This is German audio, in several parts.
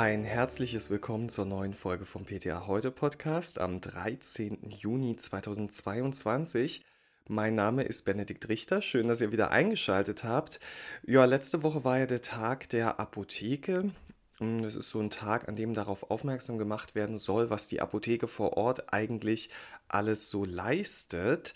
Ein herzliches Willkommen zur neuen Folge vom PTA Heute Podcast am 13. Juni 2022. Mein Name ist Benedikt Richter. Schön, dass ihr wieder eingeschaltet habt. Ja, letzte Woche war ja der Tag der Apotheke. Das ist so ein Tag, an dem darauf aufmerksam gemacht werden soll, was die Apotheke vor Ort eigentlich alles so leistet.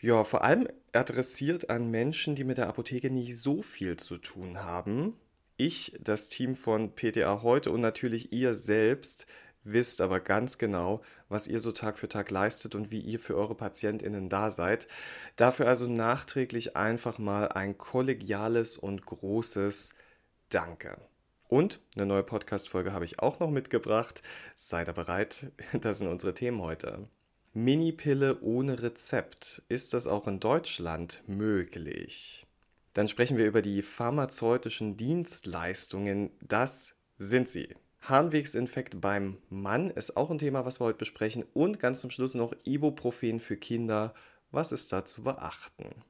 Ja, vor allem adressiert an Menschen, die mit der Apotheke nicht so viel zu tun haben. Ich, das Team von PTA heute und natürlich ihr selbst wisst aber ganz genau, was ihr so Tag für Tag leistet und wie ihr für eure Patientinnen da seid. Dafür also nachträglich einfach mal ein kollegiales und großes Danke. Und eine neue Podcast-Folge habe ich auch noch mitgebracht. Seid ihr bereit? Das sind unsere Themen heute. Minipille ohne Rezept. Ist das auch in Deutschland möglich? Dann sprechen wir über die pharmazeutischen Dienstleistungen. Das sind sie. Harnwegsinfekt beim Mann ist auch ein Thema, was wir heute besprechen. Und ganz zum Schluss noch Ibuprofen für Kinder. Was ist da zu beachten?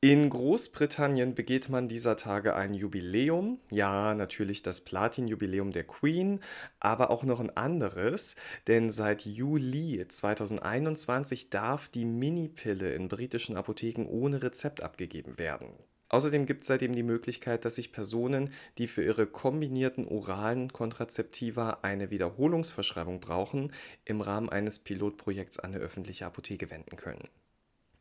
In Großbritannien begeht man dieser Tage ein Jubiläum. Ja, natürlich das Platin-Jubiläum der Queen, aber auch noch ein anderes, denn seit Juli 2021 darf die Minipille in britischen Apotheken ohne Rezept abgegeben werden. Außerdem gibt es seitdem die Möglichkeit, dass sich Personen, die für ihre kombinierten oralen Kontrazeptiva eine Wiederholungsverschreibung brauchen, im Rahmen eines Pilotprojekts an eine öffentliche Apotheke wenden können.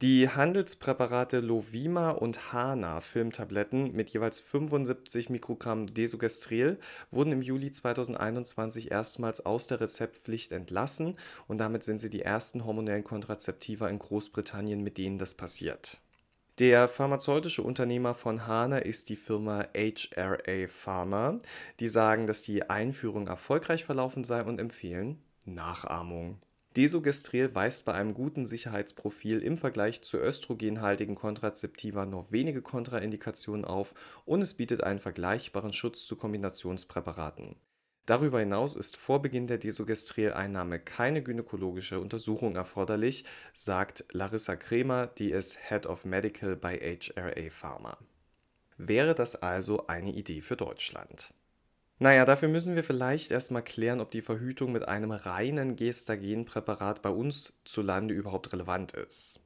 Die Handelspräparate Lovima und Hana Filmtabletten mit jeweils 75 Mikrogramm Desogestrel wurden im Juli 2021 erstmals aus der Rezeptpflicht entlassen und damit sind sie die ersten hormonellen Kontrazeptiva in Großbritannien, mit denen das passiert. Der pharmazeutische Unternehmer von Hana ist die Firma HRA Pharma. Die sagen, dass die Einführung erfolgreich verlaufen sei und empfehlen Nachahmung. Desogestrel weist bei einem guten Sicherheitsprofil im Vergleich zu östrogenhaltigen Kontrazeptiva nur wenige Kontraindikationen auf und es bietet einen vergleichbaren Schutz zu Kombinationspräparaten. Darüber hinaus ist vor Beginn der Desogestrel-Einnahme keine gynäkologische Untersuchung erforderlich, sagt Larissa Kremer, die ist Head of Medical bei HRA Pharma. Wäre das also eine Idee für Deutschland? Naja, dafür müssen wir vielleicht erstmal klären, ob die Verhütung mit einem reinen Gestagenpräparat bei uns zu Lande überhaupt relevant ist.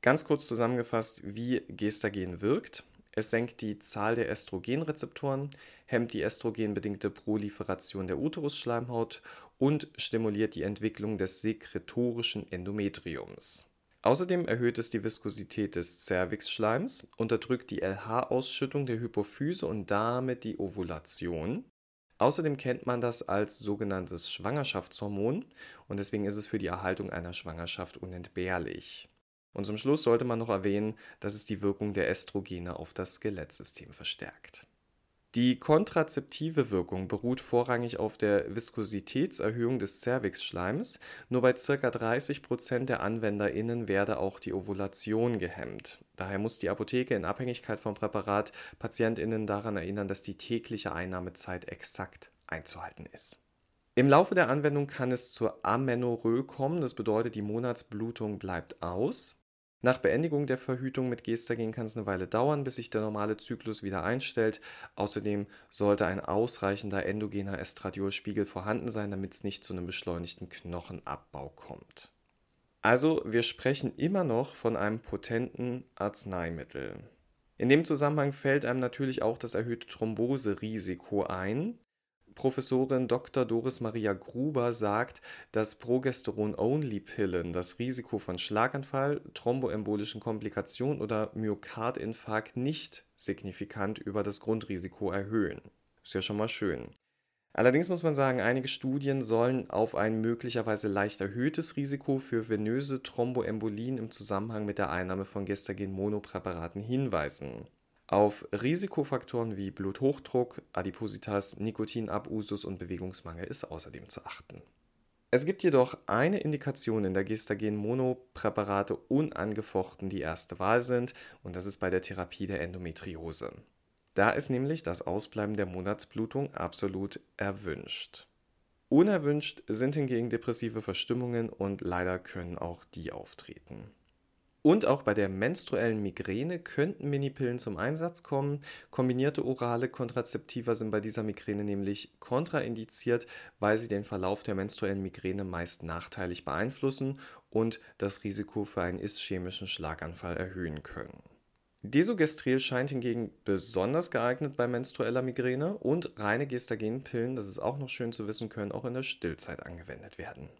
Ganz kurz zusammengefasst, wie Gestagen wirkt. Es senkt die Zahl der Östrogenrezeptoren, hemmt die östrogenbedingte Proliferation der Uterusschleimhaut und stimuliert die Entwicklung des sekretorischen Endometriums. Außerdem erhöht es die Viskosität des Cervixschleims, unterdrückt die LH-Ausschüttung der Hypophyse und damit die Ovulation. Außerdem kennt man das als sogenanntes Schwangerschaftshormon und deswegen ist es für die Erhaltung einer Schwangerschaft unentbehrlich. Und zum Schluss sollte man noch erwähnen, dass es die Wirkung der Estrogene auf das Skelettsystem verstärkt. Die kontrazeptive Wirkung beruht vorrangig auf der Viskositätserhöhung des Cervixschleims. Nur bei ca. 30% der AnwenderInnen werde auch die Ovulation gehemmt. Daher muss die Apotheke in Abhängigkeit vom Präparat PatientInnen daran erinnern, dass die tägliche Einnahmezeit exakt einzuhalten ist. Im Laufe der Anwendung kann es zur Amenorrhoe kommen, das bedeutet, die Monatsblutung bleibt aus. Nach Beendigung der Verhütung mit Gestagen kann es eine Weile dauern, bis sich der normale Zyklus wieder einstellt. Außerdem sollte ein ausreichender endogener Estradiolspiegel vorhanden sein, damit es nicht zu einem beschleunigten Knochenabbau kommt. Also, wir sprechen immer noch von einem potenten Arzneimittel. In dem Zusammenhang fällt einem natürlich auch das erhöhte Thromboserisiko ein. Professorin Dr. Doris Maria Gruber sagt, dass Progesteron-Only-Pillen das Risiko von Schlaganfall, thromboembolischen Komplikationen oder Myokardinfarkt nicht signifikant über das Grundrisiko erhöhen. Ist ja schon mal schön. Allerdings muss man sagen, einige Studien sollen auf ein möglicherweise leicht erhöhtes Risiko für venöse Thromboembolien im Zusammenhang mit der Einnahme von Gestagen-Monopräparaten hinweisen. Auf Risikofaktoren wie Bluthochdruck, Adipositas, Nikotinabusus und Bewegungsmangel ist außerdem zu achten. Es gibt jedoch eine Indikation, in der Gestagen-Monopräparate unangefochten die erste Wahl sind, und das ist bei der Therapie der Endometriose. Da ist nämlich das Ausbleiben der Monatsblutung absolut erwünscht. Unerwünscht sind hingegen depressive Verstimmungen und leider können auch die auftreten. Und auch bei der menstruellen Migräne könnten Minipillen zum Einsatz kommen. Kombinierte orale Kontrazeptiva sind bei dieser Migräne nämlich kontraindiziert, weil sie den Verlauf der menstruellen Migräne meist nachteilig beeinflussen und das Risiko für einen ischämischen Schlaganfall erhöhen können. Desogestrel scheint hingegen besonders geeignet bei menstrueller Migräne und reine Gestagenpillen, das ist auch noch schön zu wissen, können auch in der Stillzeit angewendet werden.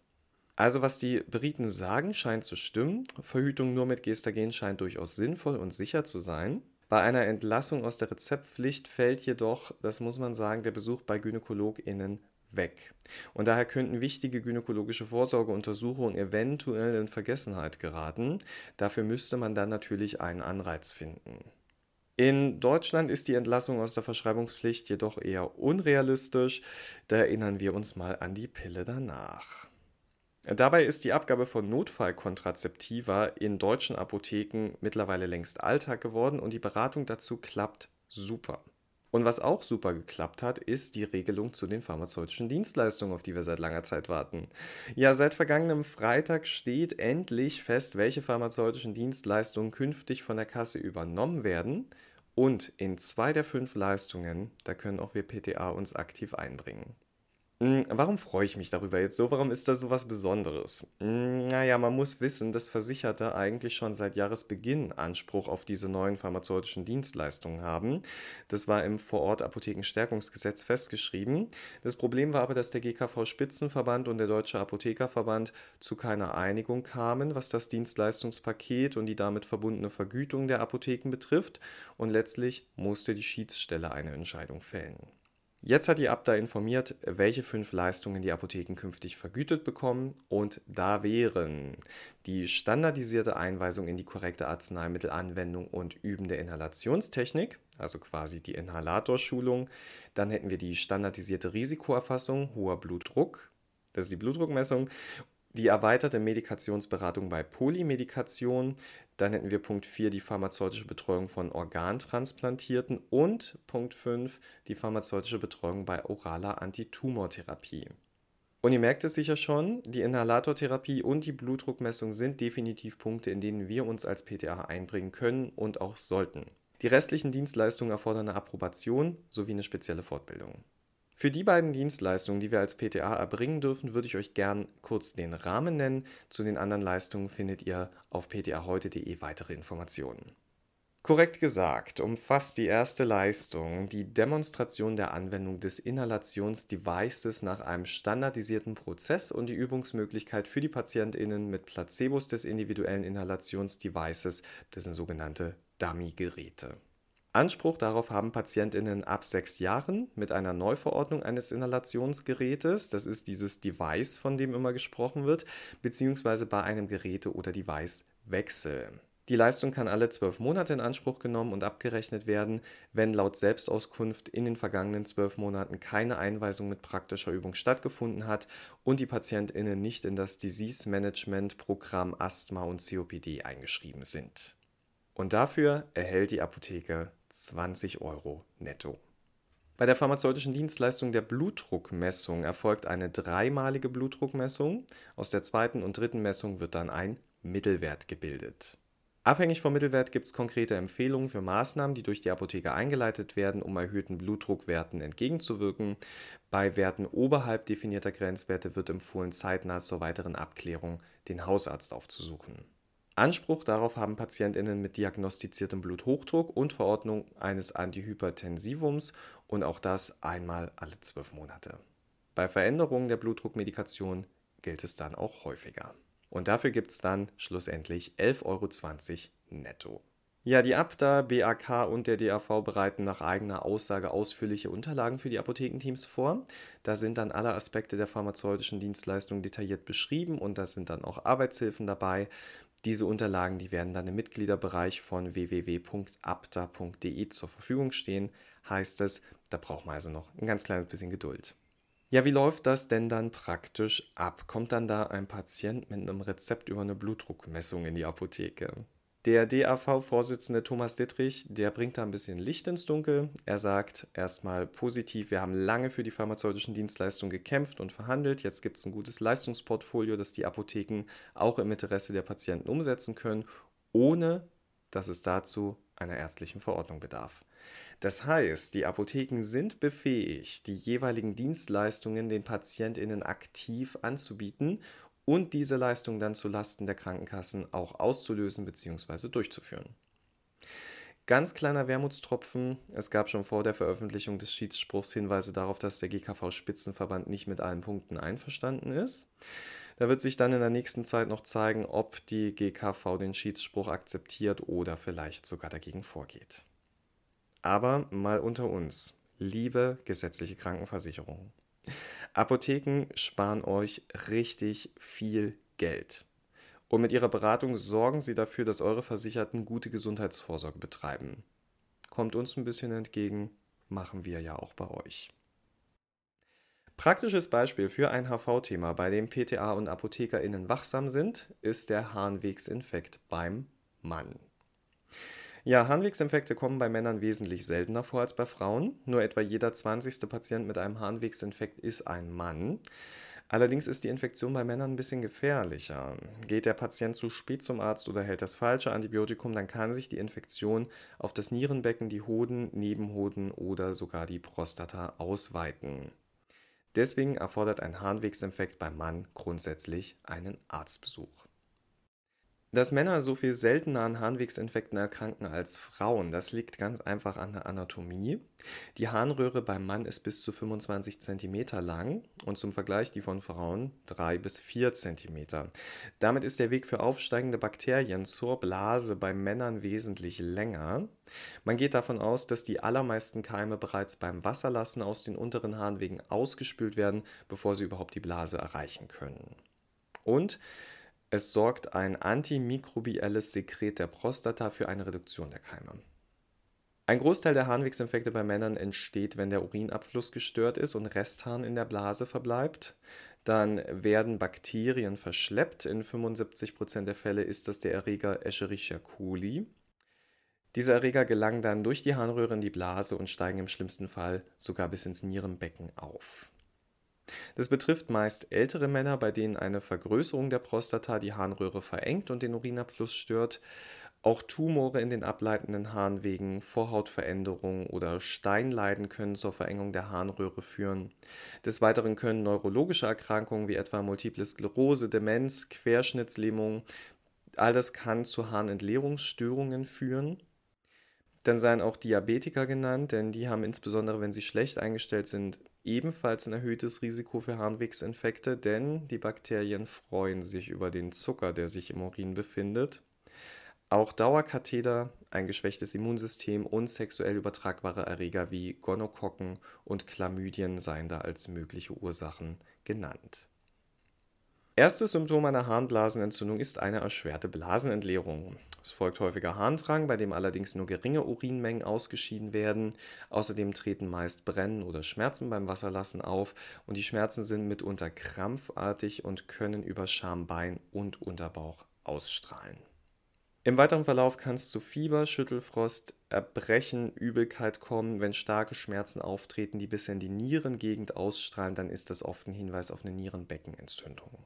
Also was die Briten sagen, scheint zu stimmen. Verhütung nur mit Gestagen scheint durchaus sinnvoll und sicher zu sein. Bei einer Entlassung aus der Rezeptpflicht fällt jedoch, das muss man sagen, der Besuch bei GynäkologInnen weg. Und daher könnten wichtige gynäkologische Vorsorgeuntersuchungen eventuell in Vergessenheit geraten. Dafür müsste man dann natürlich einen Anreiz finden. In Deutschland ist die Entlassung aus der Verschreibungspflicht jedoch eher unrealistisch. Da erinnern wir uns mal an die Pille danach. Dabei ist die Abgabe von Notfallkontrazeptiva in deutschen Apotheken mittlerweile längst Alltag geworden und die Beratung dazu klappt super. Und was auch super geklappt hat, ist die Regelung zu den pharmazeutischen Dienstleistungen, auf die wir seit langer Zeit warten. Ja, seit vergangenem Freitag steht endlich fest, welche pharmazeutischen Dienstleistungen künftig von der Kasse übernommen werden. Und in zwei der fünf Leistungen, da können auch wir PTA uns aktiv einbringen. Hm, warum freue ich mich darüber jetzt so? Warum ist das so was Besonderes? Hm, naja, man muss wissen, dass Versicherte eigentlich schon seit Jahresbeginn Anspruch auf diese neuen pharmazeutischen Dienstleistungen haben. Das war im Vorort-Apothekenstärkungsgesetz festgeschrieben. Das Problem war aber, dass der GKV-Spitzenverband und der Deutsche Apothekerverband zu keiner Einigung kamen, was das Dienstleistungspaket und die damit verbundene Vergütung der Apotheken betrifft. Und letztlich musste die Schiedsstelle eine Entscheidung fällen. Jetzt hat die Abda informiert, welche fünf Leistungen die Apotheken künftig vergütet bekommen und da wären. Die standardisierte Einweisung in die korrekte Arzneimittelanwendung und Üben der Inhalationstechnik, also quasi die Inhalatorschulung, dann hätten wir die standardisierte Risikoerfassung, hoher Blutdruck, das ist die Blutdruckmessung die erweiterte Medikationsberatung bei Polymedikation. Dann hätten wir Punkt 4 die pharmazeutische Betreuung von Organtransplantierten und Punkt 5 die pharmazeutische Betreuung bei oraler Antitumortherapie. Und ihr merkt es sicher schon, die Inhalatortherapie und die Blutdruckmessung sind definitiv Punkte, in denen wir uns als PTA einbringen können und auch sollten. Die restlichen Dienstleistungen erfordern eine Approbation sowie eine spezielle Fortbildung. Für die beiden Dienstleistungen, die wir als PTA erbringen dürfen, würde ich euch gern kurz den Rahmen nennen. Zu den anderen Leistungen findet ihr auf ptaheute.de weitere Informationen. Korrekt gesagt, umfasst die erste Leistung die Demonstration der Anwendung des Inhalationsdevices nach einem standardisierten Prozess und die Übungsmöglichkeit für die PatientInnen mit Placebos des individuellen Inhalationsdevices, das sind sogenannte Dummy-Geräte. Anspruch darauf haben Patientinnen ab sechs Jahren mit einer Neuverordnung eines Inhalationsgerätes, das ist dieses Device, von dem immer gesprochen wird, beziehungsweise bei einem Geräte- oder Device-Wechsel. Die Leistung kann alle zwölf Monate in Anspruch genommen und abgerechnet werden, wenn laut Selbstauskunft in den vergangenen zwölf Monaten keine Einweisung mit praktischer Übung stattgefunden hat und die PatientInnen nicht in das Disease Management Programm Asthma und COPD eingeschrieben sind. Und dafür erhält die Apotheke 20 Euro netto. Bei der pharmazeutischen Dienstleistung der Blutdruckmessung erfolgt eine dreimalige Blutdruckmessung. Aus der zweiten und dritten Messung wird dann ein Mittelwert gebildet. Abhängig vom Mittelwert gibt es konkrete Empfehlungen für Maßnahmen, die durch die Apotheke eingeleitet werden, um erhöhten Blutdruckwerten entgegenzuwirken. Bei Werten oberhalb definierter Grenzwerte wird empfohlen, zeitnah zur weiteren Abklärung den Hausarzt aufzusuchen. Anspruch darauf haben Patientinnen mit diagnostiziertem Bluthochdruck und Verordnung eines Antihypertensivums und auch das einmal alle zwölf Monate. Bei Veränderungen der Blutdruckmedikation gilt es dann auch häufiger. Und dafür gibt es dann schlussendlich 11,20 Euro netto. Ja, die Abda, BAK und der DAV bereiten nach eigener Aussage ausführliche Unterlagen für die Apothekenteams vor. Da sind dann alle Aspekte der pharmazeutischen Dienstleistung detailliert beschrieben und da sind dann auch Arbeitshilfen dabei. Diese Unterlagen, die werden dann im Mitgliederbereich von www.abda.de zur Verfügung stehen. Heißt es, da braucht man also noch ein ganz kleines bisschen Geduld. Ja, wie läuft das denn dann praktisch ab? Kommt dann da ein Patient mit einem Rezept über eine Blutdruckmessung in die Apotheke? Der DAV-Vorsitzende Thomas Dittrich, der bringt da ein bisschen Licht ins Dunkel. Er sagt erstmal positiv, wir haben lange für die pharmazeutischen Dienstleistungen gekämpft und verhandelt. Jetzt gibt es ein gutes Leistungsportfolio, das die Apotheken auch im Interesse der Patienten umsetzen können. ohne dass es dazu einer ärztlichen Verordnung bedarf. Das heißt, die Apotheken sind befähigt, die jeweiligen Dienstleistungen den Patientinnen aktiv anzubieten und diese Leistung dann zu Lasten der Krankenkassen auch auszulösen bzw. durchzuführen. Ganz kleiner Wermutstropfen, es gab schon vor der Veröffentlichung des Schiedsspruchs Hinweise darauf, dass der GKV-Spitzenverband nicht mit allen Punkten einverstanden ist. Da wird sich dann in der nächsten Zeit noch zeigen, ob die GKV den Schiedsspruch akzeptiert oder vielleicht sogar dagegen vorgeht. Aber mal unter uns, liebe gesetzliche Krankenversicherung. Apotheken sparen euch richtig viel Geld. Und mit ihrer Beratung sorgen sie dafür, dass eure Versicherten gute Gesundheitsvorsorge betreiben. Kommt uns ein bisschen entgegen, machen wir ja auch bei euch. Praktisches Beispiel für ein HV-Thema, bei dem PTA und ApothekerInnen wachsam sind, ist der Harnwegsinfekt beim Mann. Ja, Harnwegsinfekte kommen bei Männern wesentlich seltener vor als bei Frauen. Nur etwa jeder 20. Patient mit einem Harnwegsinfekt ist ein Mann. Allerdings ist die Infektion bei Männern ein bisschen gefährlicher. Geht der Patient zu spät zum Arzt oder hält das falsche Antibiotikum, dann kann sich die Infektion auf das Nierenbecken, die Hoden, Nebenhoden oder sogar die Prostata ausweiten. Deswegen erfordert ein Harnwegsinfekt beim Mann grundsätzlich einen Arztbesuch. Dass Männer so viel seltener an Harnwegsinfekten erkranken als Frauen, das liegt ganz einfach an der Anatomie. Die Harnröhre beim Mann ist bis zu 25 cm lang und zum Vergleich die von Frauen 3 bis 4 cm. Damit ist der Weg für aufsteigende Bakterien zur Blase bei Männern wesentlich länger. Man geht davon aus, dass die allermeisten Keime bereits beim Wasserlassen aus den unteren Harnwegen ausgespült werden, bevor sie überhaupt die Blase erreichen können. Und es sorgt ein antimikrobielles Sekret der Prostata für eine Reduktion der Keime. Ein Großteil der Harnwegsinfekte bei Männern entsteht, wenn der Urinabfluss gestört ist und Restharn in der Blase verbleibt. Dann werden Bakterien verschleppt. In 75% der Fälle ist das der Erreger Escherichia coli. Diese Erreger gelangen dann durch die Harnröhre in die Blase und steigen im schlimmsten Fall sogar bis ins Nierenbecken auf. Das betrifft meist ältere Männer, bei denen eine Vergrößerung der Prostata die Harnröhre verengt und den Urinabfluss stört. Auch Tumore in den ableitenden Harnwegen, Vorhautveränderungen oder Steinleiden können zur Verengung der Harnröhre führen. Des Weiteren können neurologische Erkrankungen wie etwa Multiple Sklerose, Demenz, Querschnittslähmung, all das kann zu Harnentleerungsstörungen führen. Dann seien auch Diabetiker genannt, denn die haben insbesondere, wenn sie schlecht eingestellt sind, ebenfalls ein erhöhtes Risiko für Harnwegsinfekte, denn die Bakterien freuen sich über den Zucker, der sich im Urin befindet. Auch Dauerkatheter, ein geschwächtes Immunsystem und sexuell übertragbare Erreger wie Gonokokken und Chlamydien seien da als mögliche Ursachen genannt. Erstes Symptom einer Harnblasenentzündung ist eine erschwerte Blasenentleerung. Es folgt häufiger Harndrang, bei dem allerdings nur geringe Urinmengen ausgeschieden werden. Außerdem treten meist Brennen oder Schmerzen beim Wasserlassen auf und die Schmerzen sind mitunter krampfartig und können über Schambein und Unterbauch ausstrahlen. Im weiteren Verlauf kann es zu Fieber, Schüttelfrost, Erbrechen, Übelkeit kommen. Wenn starke Schmerzen auftreten, die bis in die Nierengegend ausstrahlen, dann ist das oft ein Hinweis auf eine Nierenbeckenentzündung.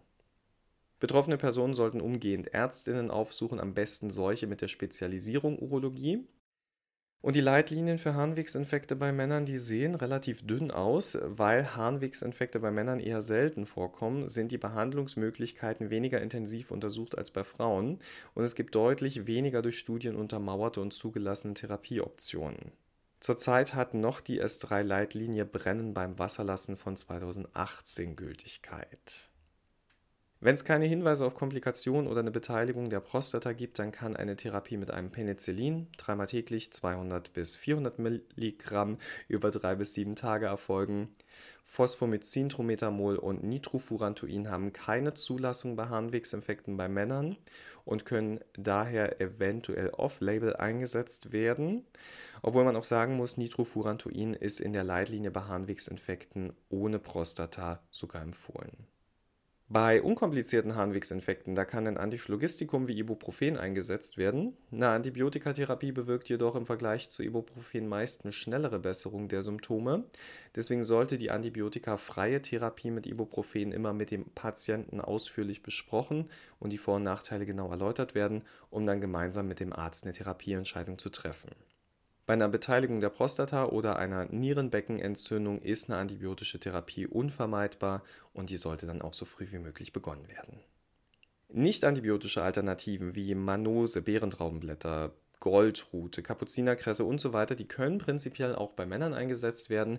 Betroffene Personen sollten umgehend Ärztinnen aufsuchen, am besten solche mit der Spezialisierung Urologie. Und die Leitlinien für Harnwegsinfekte bei Männern, die sehen relativ dünn aus, weil Harnwegsinfekte bei Männern eher selten vorkommen, sind die Behandlungsmöglichkeiten weniger intensiv untersucht als bei Frauen und es gibt deutlich weniger durch Studien untermauerte und zugelassene Therapieoptionen. Zurzeit hat noch die S3-Leitlinie Brennen beim Wasserlassen von 2018 Gültigkeit. Wenn es keine Hinweise auf Komplikationen oder eine Beteiligung der Prostata gibt, dann kann eine Therapie mit einem Penicillin dreimal täglich 200 bis 400 Milligramm über drei bis sieben Tage erfolgen. Phosphomycin, Trometamol und Nitrofurantoin haben keine Zulassung bei Harnwegsinfekten bei Männern und können daher eventuell off-label eingesetzt werden. Obwohl man auch sagen muss, Nitrofurantoin ist in der Leitlinie bei Harnwegsinfekten ohne Prostata sogar empfohlen. Bei unkomplizierten Harnwegsinfekten, da kann ein Antiphlogistikum wie Ibuprofen eingesetzt werden. Eine Antibiotikatherapie bewirkt jedoch im Vergleich zu Ibuprofen meist eine schnellere Besserung der Symptome. Deswegen sollte die antibiotikafreie Therapie mit Ibuprofen immer mit dem Patienten ausführlich besprochen und die Vor- und Nachteile genau erläutert werden, um dann gemeinsam mit dem Arzt eine Therapieentscheidung zu treffen. Bei einer Beteiligung der Prostata oder einer Nierenbeckenentzündung ist eine antibiotische Therapie unvermeidbar und die sollte dann auch so früh wie möglich begonnen werden. Nicht-antibiotische Alternativen wie Manose, Beerentraubenblätter, Goldrute, Kapuzinerkresse und so weiter, die können prinzipiell auch bei Männern eingesetzt werden,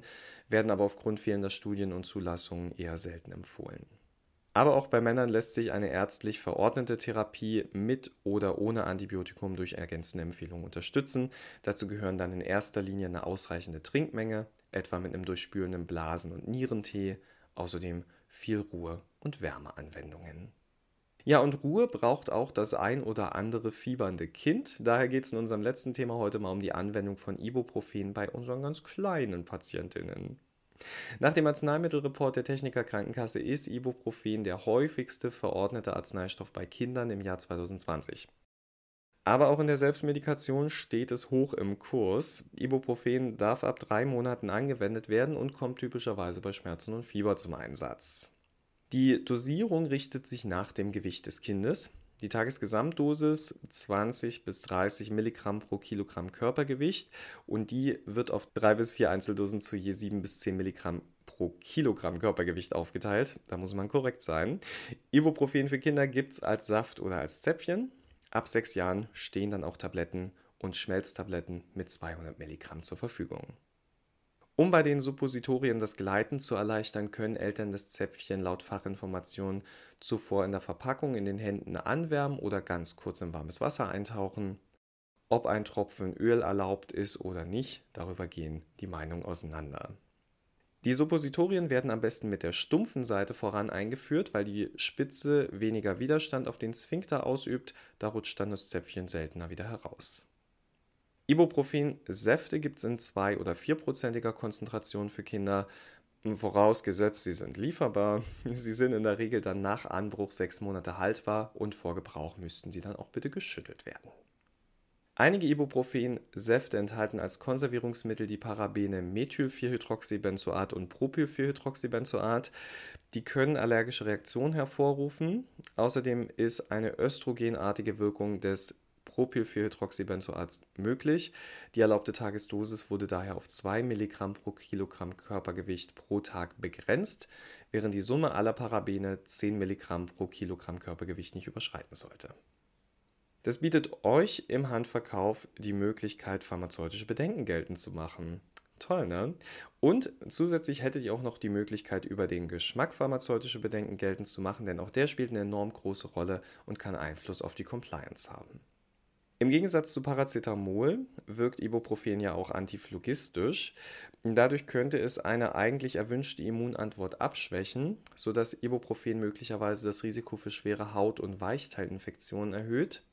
werden aber aufgrund fehlender Studien und Zulassungen eher selten empfohlen. Aber auch bei Männern lässt sich eine ärztlich verordnete Therapie mit oder ohne Antibiotikum durch ergänzende Empfehlungen unterstützen. Dazu gehören dann in erster Linie eine ausreichende Trinkmenge, etwa mit einem durchspülenden Blasen- und Nierentee, außerdem viel Ruhe und Wärmeanwendungen. Ja, und Ruhe braucht auch das ein oder andere fiebernde Kind. Daher geht es in unserem letzten Thema heute mal um die Anwendung von Ibuprofen bei unseren ganz kleinen Patientinnen. Nach dem Arzneimittelreport der Techniker Krankenkasse ist Ibuprofen der häufigste verordnete Arzneistoff bei Kindern im Jahr 2020. Aber auch in der Selbstmedikation steht es hoch im Kurs. Ibuprofen darf ab drei Monaten angewendet werden und kommt typischerweise bei Schmerzen und Fieber zum Einsatz. Die Dosierung richtet sich nach dem Gewicht des Kindes. Die Tagesgesamtdosis 20 bis 30 Milligramm pro Kilogramm Körpergewicht und die wird auf drei bis vier Einzeldosen zu je 7 bis 10 Milligramm pro Kilogramm Körpergewicht aufgeteilt. Da muss man korrekt sein. Ibuprofen für Kinder gibt es als Saft oder als Zäpfchen. Ab sechs Jahren stehen dann auch Tabletten und Schmelztabletten mit 200 Milligramm zur Verfügung. Um bei den Suppositorien das Gleiten zu erleichtern, können Eltern das Zäpfchen laut Fachinformation zuvor in der Verpackung in den Händen anwärmen oder ganz kurz in warmes Wasser eintauchen. Ob ein Tropfen Öl erlaubt ist oder nicht, darüber gehen die Meinungen auseinander. Die Suppositorien werden am besten mit der stumpfen Seite voran eingeführt, weil die Spitze weniger Widerstand auf den Sphinkter ausübt, da rutscht dann das Zäpfchen seltener wieder heraus. Ibuprofen-Säfte gibt es in 2- oder 4-prozentiger Konzentration für Kinder, vorausgesetzt sie sind lieferbar. Sie sind in der Regel dann nach Anbruch sechs Monate haltbar und vor Gebrauch müssten sie dann auch bitte geschüttelt werden. Einige Ibuprofen-Säfte enthalten als Konservierungsmittel die Parabene Methylpyrhydroxybenzoat und Propylpyrhydroxybenzoat. Die können allergische Reaktionen hervorrufen. Außerdem ist eine östrogenartige Wirkung des Propylpyrhydroxybenzoat möglich. Die erlaubte Tagesdosis wurde daher auf 2 Milligramm pro Kilogramm Körpergewicht pro Tag begrenzt, während die Summe aller Parabene 10 Milligramm pro Kilogramm Körpergewicht nicht überschreiten sollte. Das bietet euch im Handverkauf die Möglichkeit, pharmazeutische Bedenken geltend zu machen. Toll, ne? Und zusätzlich hättet ihr auch noch die Möglichkeit, über den Geschmack pharmazeutische Bedenken geltend zu machen, denn auch der spielt eine enorm große Rolle und kann Einfluss auf die Compliance haben. Im Gegensatz zu Paracetamol wirkt Ibuprofen ja auch antiphlogistisch. Dadurch könnte es eine eigentlich erwünschte Immunantwort abschwächen, sodass Ibuprofen möglicherweise das Risiko für schwere Haut- und Weichteilinfektionen erhöht.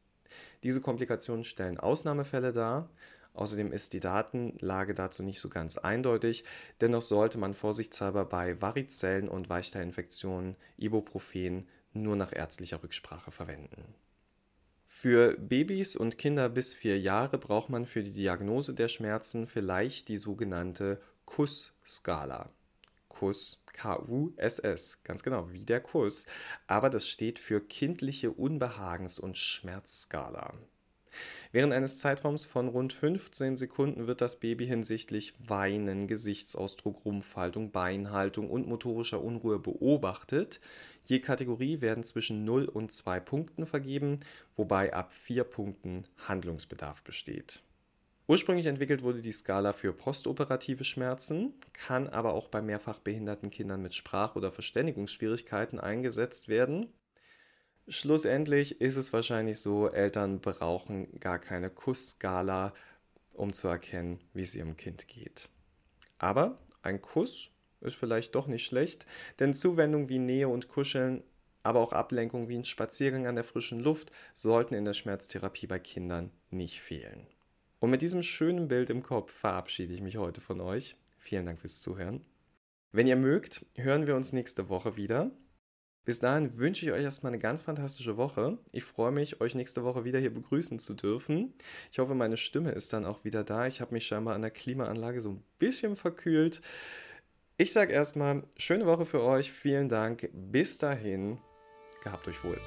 Diese Komplikationen stellen Ausnahmefälle dar. Außerdem ist die Datenlage dazu nicht so ganz eindeutig. Dennoch sollte man vorsichtshalber bei Varizellen und Weichteilinfektionen Ibuprofen nur nach ärztlicher Rücksprache verwenden. Für Babys und Kinder bis vier Jahre braucht man für die Diagnose der Schmerzen vielleicht die sogenannte Kuss-Skala. Kuss, K-U-S-S, ganz genau, wie der Kuss. Aber das steht für kindliche Unbehagens- und Schmerzskala. Während eines Zeitraums von rund 15 Sekunden wird das Baby hinsichtlich Weinen, Gesichtsausdruck, Rumpfhaltung, Beinhaltung und motorischer Unruhe beobachtet. Je Kategorie werden zwischen 0 und 2 Punkten vergeben, wobei ab 4 Punkten Handlungsbedarf besteht. Ursprünglich entwickelt wurde die Skala für postoperative Schmerzen, kann aber auch bei mehrfach behinderten Kindern mit Sprach- oder Verständigungsschwierigkeiten eingesetzt werden. Schlussendlich ist es wahrscheinlich so, Eltern brauchen gar keine Kussskala, um zu erkennen, wie es ihrem Kind geht. Aber ein Kuss ist vielleicht doch nicht schlecht, denn Zuwendung wie Nähe und Kuscheln, aber auch Ablenkung wie ein Spaziergang an der frischen Luft sollten in der Schmerztherapie bei Kindern nicht fehlen. Und mit diesem schönen Bild im Kopf verabschiede ich mich heute von euch. Vielen Dank fürs Zuhören. Wenn ihr mögt, hören wir uns nächste Woche wieder. Bis dahin wünsche ich euch erstmal eine ganz fantastische Woche. Ich freue mich, euch nächste Woche wieder hier begrüßen zu dürfen. Ich hoffe, meine Stimme ist dann auch wieder da. Ich habe mich scheinbar an der Klimaanlage so ein bisschen verkühlt. Ich sage erstmal, schöne Woche für euch. Vielen Dank. Bis dahin. Gehabt euch wohl.